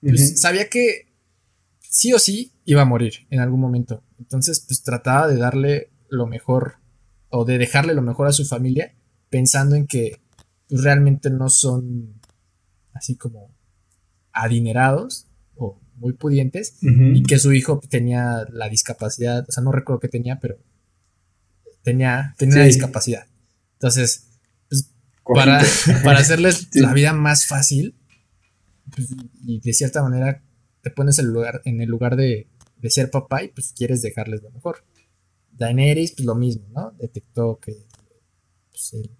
pues, sabía que sí o sí iba a morir en algún momento. Entonces, pues trataba de darle lo mejor o de dejarle lo mejor a su familia, pensando en que pues, realmente no son así como adinerados o muy pudientes y que su hijo tenía la discapacidad, o sea, no recuerdo que tenía, pero tenía, tenía discapacidad. Entonces, pues, para, para, hacerles la vida más fácil pues, y de cierta manera te pones el lugar, en el lugar de, de ser papá y pues quieres dejarles lo mejor. Daenerys, pues lo mismo, ¿no? Detectó que pues, el,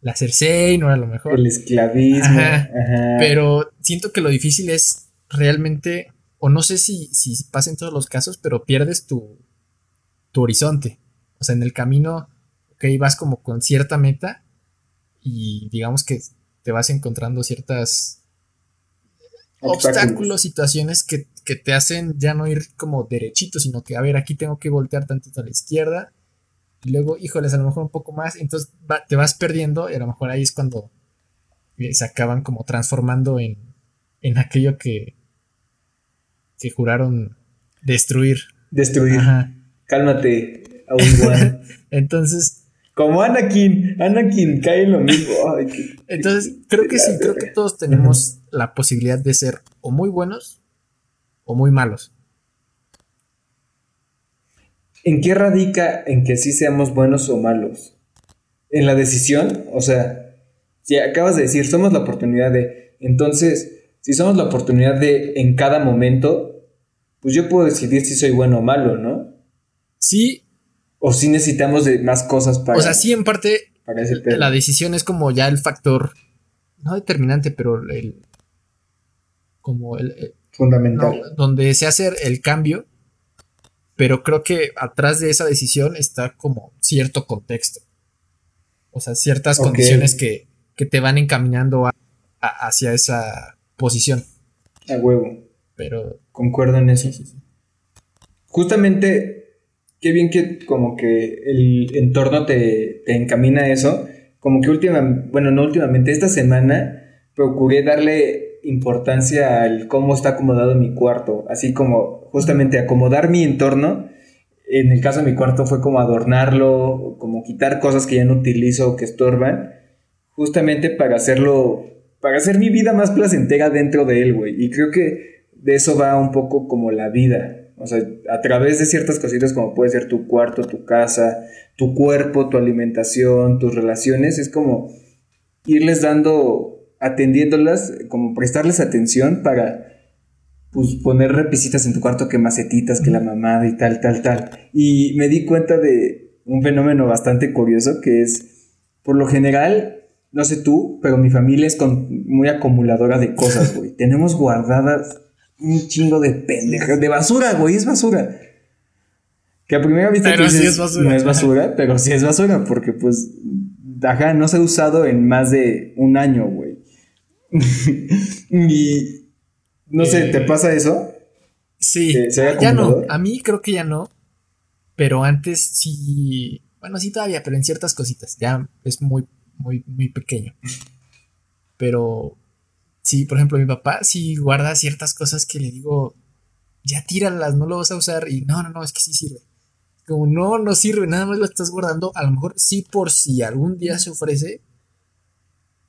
la Cersei no era lo mejor. El esclavismo. Pero siento que lo difícil es realmente, o no sé si, si pasa en todos los casos, pero pierdes tu, tu horizonte. O sea, en el camino, ok, vas como con cierta meta y digamos que te vas encontrando ciertas obstáculos, situaciones que, que, te hacen ya no ir como derechito, sino que, a ver, aquí tengo que voltear tantito a la izquierda y luego, híjoles, a lo mejor un poco más, entonces te vas perdiendo y a lo mejor ahí es cuando eh, se acaban como transformando en, en aquello que, que juraron destruir. Destruir. Cálmate, entonces... Como Anakin, Anakin cae en lo mismo. entonces, creo que sí, creo que todos tenemos la posibilidad de ser o muy buenos o muy malos. ¿En qué radica en que sí seamos buenos o malos? ¿En la decisión? O sea, si acabas de decir, somos la oportunidad de... Entonces, si somos la oportunidad de en cada momento, pues yo puedo decidir si soy bueno o malo, ¿no? Sí. O si necesitamos de más cosas para... O sea, sí, en parte, la decisión es como ya el factor, no determinante, pero el... como el... Fundamental. donde se hace el cambio pero creo que atrás de esa decisión está como cierto contexto. O sea, ciertas condiciones que, te van encaminando hacia esa posición. A huevo. Pero. Concuerdo en eso. Justamente, qué bien que como que el entorno te, te encamina a eso. Como que últimamente, bueno, no últimamente, esta semana procuré darle importancia al cómo está acomodado mi cuarto, así como justamente acomodar mi entorno. En el caso de mi cuarto fue como adornarlo, como quitar cosas que ya no utilizo o que estorban, justamente para hacerlo, para hacer mi vida más placentera dentro de él, güey. Y creo que de eso va un poco como la vida. O sea, a través de ciertas cositas como puede ser tu cuarto, tu casa, tu cuerpo, tu alimentación, tus relaciones, es como irles dando, atendiéndolas, como prestarles atención para pues poner repisitas en tu cuarto que macetitas, que la mamada y tal, tal, tal. Y me di cuenta de un fenómeno bastante curioso que es, por lo general, no sé tú, pero mi familia es con, muy acumuladora de cosas, güey. Tenemos guardadas un chingo de pendejas, de basura, güey, es basura. Que a primera vista pero sí es basura. no es basura, pero sí es basura, porque pues, ajá, no se ha usado en más de un año, güey. y no sé, ¿te eh, pasa eso? Sí, ya no. A mí creo que ya no. Pero antes sí. Bueno, sí todavía, pero en ciertas cositas. Ya es muy, muy, muy pequeño. Pero sí, por ejemplo, mi papá sí guarda ciertas cosas que le digo, ya tíralas, no lo vas a usar. Y no, no, no, es que sí sirve. Como no, no sirve, nada más lo estás guardando. A lo mejor sí por si algún día se ofrece.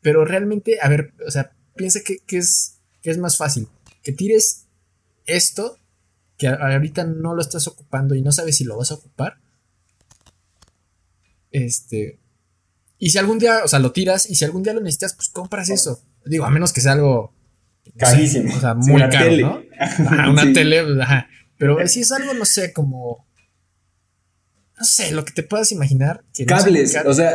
Pero realmente, a ver, o sea, piensa que, que es, que es más fácil que tires esto, que ahorita no lo estás ocupando y no sabes si lo vas a ocupar. Este. Y si algún día, o sea, lo tiras y si algún día lo necesitas, pues compras eso. Digo, a menos que sea algo. Carísimo. o sea, muy caro, ¿no? una tele, ajá. Pero si es algo, no sé, como. No sé, lo que te puedas imaginar. Cables, o sea,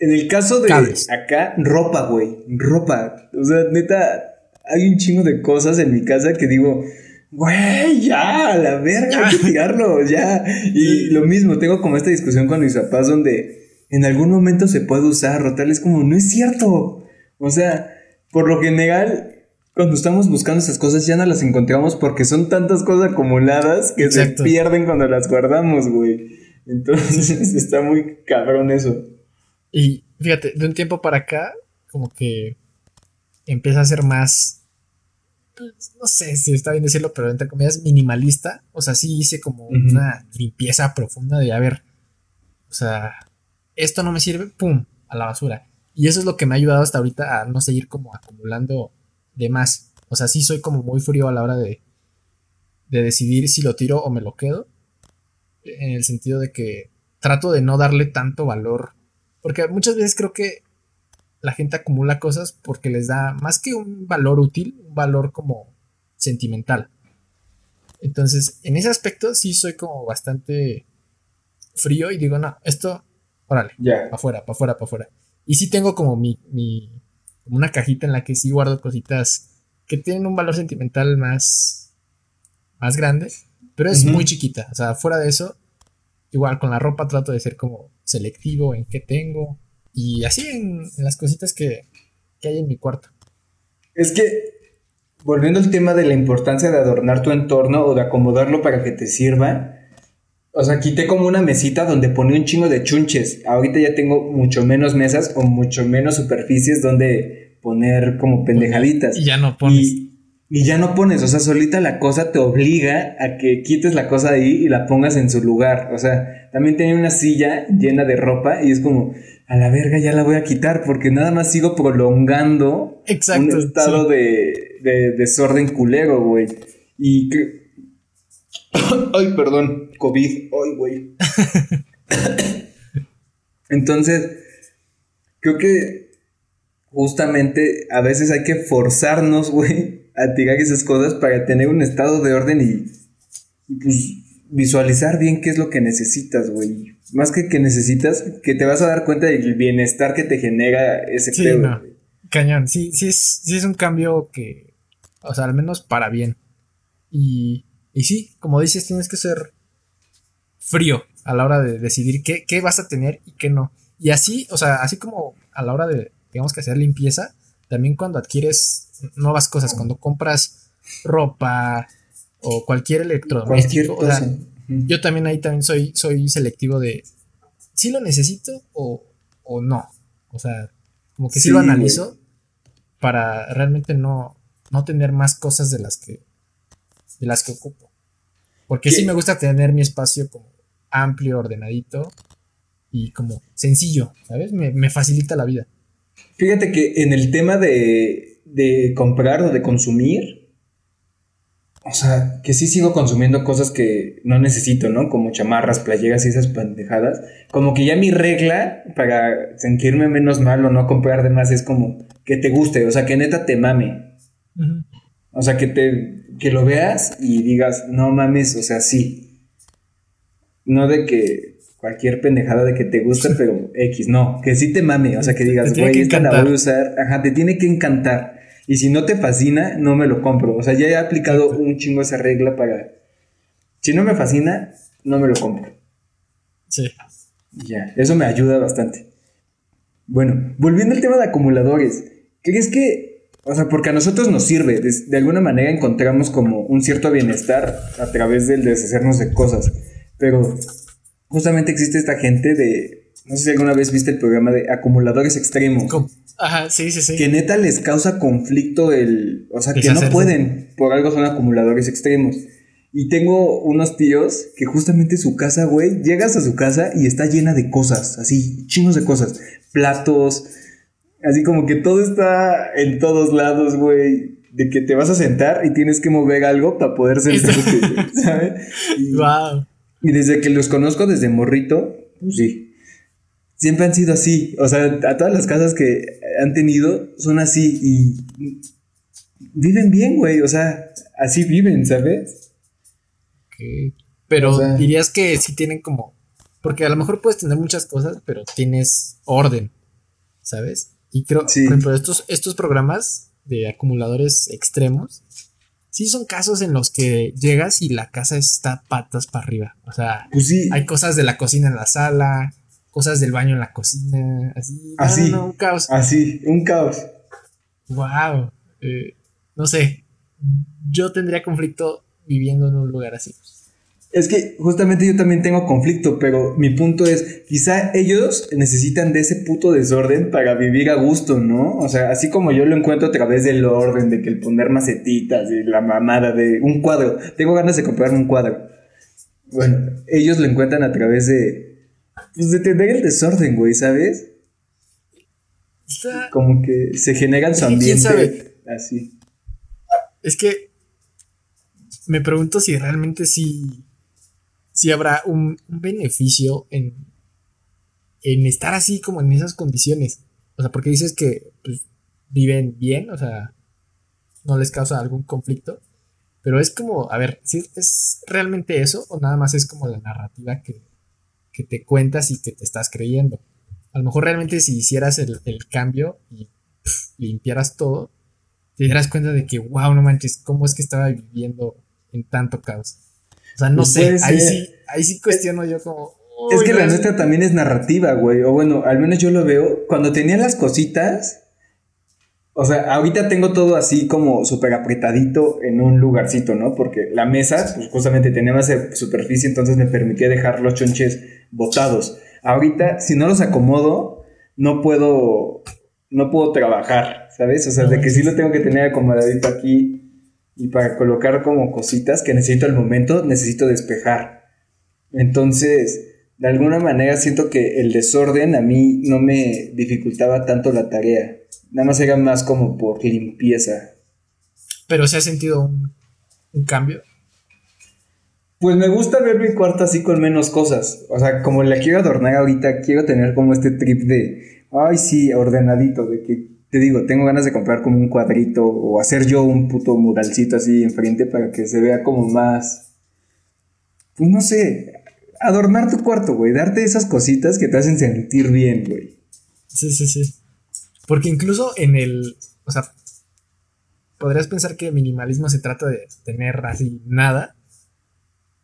en el caso de acá, ropa, güey. Ropa. O sea, neta, hay un chingo de cosas en mi casa que digo, güey, ya, a la verga, hay que tirarlo, ya. Y lo mismo, tengo como esta discusión con mis papás donde en algún momento se puede usar, rotarles como, no es cierto. O sea, por lo general, cuando estamos buscando esas cosas ya no las encontramos porque son tantas cosas acumuladas que se pierden cuando las guardamos, güey. Entonces está muy cabrón eso. Y fíjate, de un tiempo para acá, como que empieza a ser más. Pues, no sé si está bien decirlo, pero entre comillas, minimalista. O sea, sí hice como una limpieza profunda de, a ver, o sea, esto no me sirve, pum, a la basura. Y eso es lo que me ha ayudado hasta ahorita a no seguir como acumulando de más. O sea, sí soy como muy frío a la hora de, de decidir si lo tiro o me lo quedo. En el sentido de que trato de no darle tanto valor. Porque muchas veces creo que la gente acumula cosas porque les da más que un valor útil, un valor como sentimental. Entonces, en ese aspecto sí soy como bastante frío y digo, no, esto, órale, ya, para afuera, para afuera, para afuera. Y sí tengo como mi, mi, como una cajita en la que sí guardo cositas que tienen un valor sentimental más, más grande, pero es muy chiquita. O sea, fuera de eso, igual con la ropa trato de ser como selectivo en qué tengo y así en, las cositas que, que hay en mi cuarto. Es que, volviendo al tema de la importancia de adornar tu entorno o de acomodarlo para que te sirva, o sea, quité como una mesita donde ponía un chingo de chunches. Ahorita ya tengo mucho menos mesas o mucho menos superficies donde poner como pendejaditas. Y ya no pones. Y, ya no pones, o sea, solita la cosa te obliga a que quites la cosa ahí y la pongas en su lugar. O sea, también tenía una silla llena de ropa y es como, a la verga ya la voy a quitar porque nada más sigo prolongando Exacto, un estado de, de desorden culero, güey. Y que Ay, perdón, COVID. Ay, güey. Entonces, creo que justamente a veces hay que forzarnos, güey, a tirar esas cosas para tener un estado de orden y, pues visualizar bien qué es lo que necesitas, güey. Más que que necesitas, que te vas a dar cuenta del bienestar que te genera ese sí, Cañón, sí, sí es, sí es un cambio que, o sea, al menos para bien. Y y sí, como dices, tienes que ser frío a la hora de decidir qué, qué vas a tener y qué no. Y así, o sea, así como a la hora de, digamos que hacer limpieza, también cuando adquieres nuevas cosas, cuando compras ropa o cualquier electrodoméstico, o sea, yo también ahí también soy, soy selectivo de si lo necesito o, o no. O sea, como que sí, lo analizo para realmente no, no tener más cosas de las que de las que ocupo. Porque sí me gusta tener mi espacio como amplio, ordenadito y como sencillo, ¿sabes? Me, facilita la vida. Fíjate que en el tema de, de comprar o de consumir, o sea, que sí sigo consumiendo cosas que no necesito, ¿no? Como chamarras, playeras y esas pendejadas. Como que ya mi regla para sentirme menos mal o no comprar de más es como que te guste, o sea, que neta te mame. O sea, que te que lo veas y digas, no mames, o sea, sí. No de que cualquier pendejada de que te guste, pero X, no, que sí te mame, o sea, que digas, güey, esta la voy a usar, ajá, te tiene que encantar. Y si no te fascina, no me lo compro. O sea, ya he aplicado un chingo esa regla para. Si no me fascina, no me lo compro. Sí. Ya, eso me ayuda bastante. Bueno, volviendo al tema de acumuladores, ¿crees que o sea, porque a nosotros nos sirve, de, alguna manera encontramos como un cierto bienestar a través del deshacernos de cosas, pero justamente existe esta gente de, no sé si alguna vez viste el programa de acumuladores extremos. Ajá, sí, sí, sí. Que neta les causa conflicto el, o sea, que no pueden, por algo son acumuladores extremos. Y tengo unos tíos que justamente su casa, güey, llegas a su casa y está llena de cosas, así, chingos de cosas, platos, Así como que todo está en todos lados, güey. De que te vas a sentar y tienes que mover algo para poder sentarte, ¿sabes? Y, wow. Y desde que los conozco desde morrito, pues sí. Siempre han sido así. O sea, a todas las casas que han tenido son así y viven bien, güey. O sea, así viven, ¿sabes? Ok. Pero dirías que sí tienen como. Porque a lo mejor puedes tener muchas cosas, pero tienes orden, ¿sabes? Y creo, por ejemplo, estos, estos programas de acumuladores extremos, sí son casos en los que llegas y la casa está patas para arriba. O sea, pues hay cosas de la cocina en la sala, cosas del baño en la cocina, así. Así. un caos. Así, un caos. Wow. Eh, no sé, yo tendría conflicto viviendo en un lugar así. Es que justamente yo también tengo conflicto, pero mi punto es, quizá ellos necesitan de ese puto desorden para vivir a gusto, ¿no? O sea, así como yo lo encuentro a través del orden, de que el poner macetitas y la mamada de un cuadro. Tengo ganas de comprarme un cuadro. Bueno, ellos lo encuentran a través de, pues de tener el desorden, güey, ¿sabes? Como que se generan su ambiente ¿Quién sabe? así. Es que me pregunto si realmente sí si habrá un, beneficio en, en estar así como en esas condiciones. O sea, porque dices que pues, viven bien, o sea, no les causa algún conflicto. Pero es como, a ver, ¿sí ¿es realmente eso o nada más es como la narrativa que, te cuentas y que te estás creyendo? A lo mejor realmente si hicieras el, cambio y limpiaras todo, te darás cuenta de que, wow, no manches, ¿cómo es que estaba viviendo en tanto caos? O sea, no pues sé, ahí sí, ahí sí cuestiono yo como... Es que la nuestra también es narrativa, güey. O bueno, al menos yo lo veo. Cuando tenía las cositas, o sea, ahorita tengo todo así como súper apretadito en un lugarcito, ¿no? Porque la mesa, pues justamente tenía más superficie, entonces me permitía dejar los chonches botados. Ahorita, si no los acomodo, no puedo, no puedo trabajar, ¿sabes? O sea, de que sí lo tengo que tener acomodadito aquí y para colocar como cositas que necesito al momento, necesito despejar. Entonces, de alguna manera siento que el desorden a mí no me dificultaba tanto la tarea. Nada más era más como por limpieza. Pero se ha sentido un, un cambio. Pues me gusta ver mi cuarto así con menos cosas. O sea, como la quiero adornar ahorita, quiero tener como este trip de, ay sí, ordenadito, de que te digo, tengo ganas de comprar como un cuadrito o hacer yo un puto muralcito así enfrente para que se vea como más, pues no sé, adornar tu cuarto, güey, darte esas cositas que te hacen sentir bien, güey. Sí, sí, sí. Porque incluso en el, o sea, podrías pensar que minimalismo se trata de tener así nada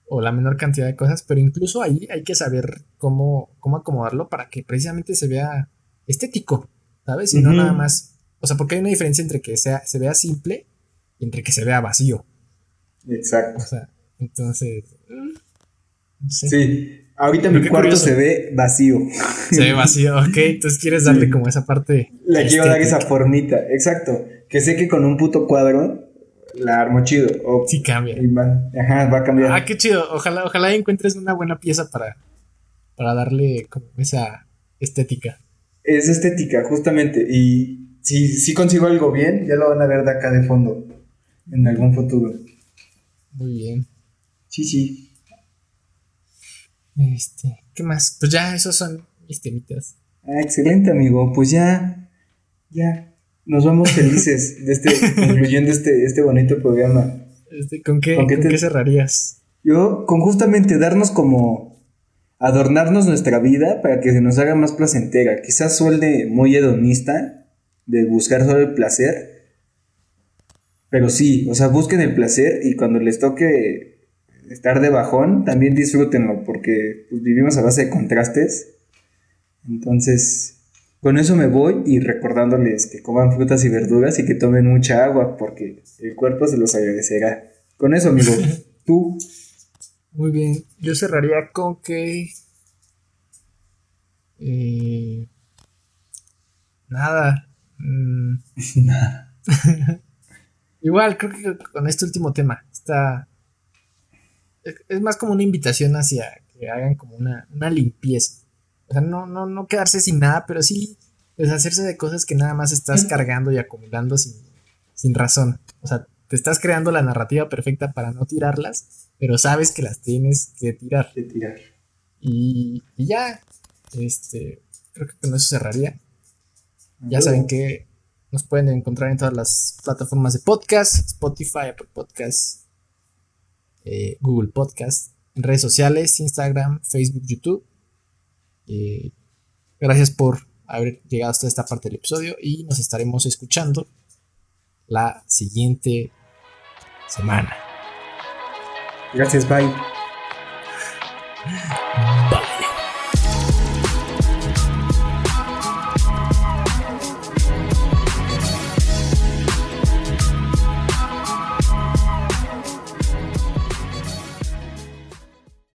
o la menor cantidad de cosas, pero incluso ahí hay que saber cómo, cómo acomodarlo para que precisamente se vea estético. ¿Sabes? Y no nada más. O sea, porque hay una diferencia entre que sea, se vea simple y entre que se vea vacío. Exacto. O sea, entonces. No sé. Sí. Ahorita mi cuarto se ve vacío. Se ve vacío, ok. Entonces quieres darle como esa parte. Le quiero dar esa formita, exacto. Que sé que con un puto cuadro la armo chido. sí cambia. ajá, va a cambiar. Ah, qué chido. Ojalá, ojalá encuentres una buena pieza para, para darle como esa estética es estética, justamente. Y si, si consigo algo bien, ya lo van a ver de acá de fondo, en algún futuro. Muy bien. Sí, sí. Este, ¿qué más? Pues ya, esos son mis temitas. Ah, excelente, amigo. Pues ya, ya. Nos vamos felices de este, concluyendo este, este bonito programa. Este, ¿Con qué, ¿Con qué cerrarías? Yo, con justamente darnos como adornarnos nuestra vida para que se nos haga más placentera. Quizás suelde muy hedonista de buscar solo el placer. Pero sí, o sea, busquen el placer y cuando les toque estar de bajón, también disfrútenlo porque pues, vivimos a base de contrastes. Entonces, con eso me voy y recordándoles que coman frutas y verduras y que tomen mucha agua porque el cuerpo se los agradecerá. Con eso, amigo, tú. Muy bien, yo cerraría con que... Eh, nada. Mm. nada. Igual, creo que con este último tema está... Es, más como una invitación hacia que hagan como una, una limpieza. O sea, no, no, no quedarse sin nada, pero sí deshacerse de cosas que nada más estás cargando y acumulando sin, sin razón. O sea, te estás creando la narrativa perfecta para no tirarlas pero sabes que las tienes que tirar. Que tirar. Y, ya, este, creo que con eso cerraría. Ya saben que nos pueden encontrar en todas las plataformas de podcast, Spotify, Apple Podcast, eh, Google Podcast, en redes sociales, Instagram, Facebook, YouTube. Eh, gracias por haber llegado hasta esta parte del episodio y nos estaremos escuchando la siguiente semana. Gracias, bye.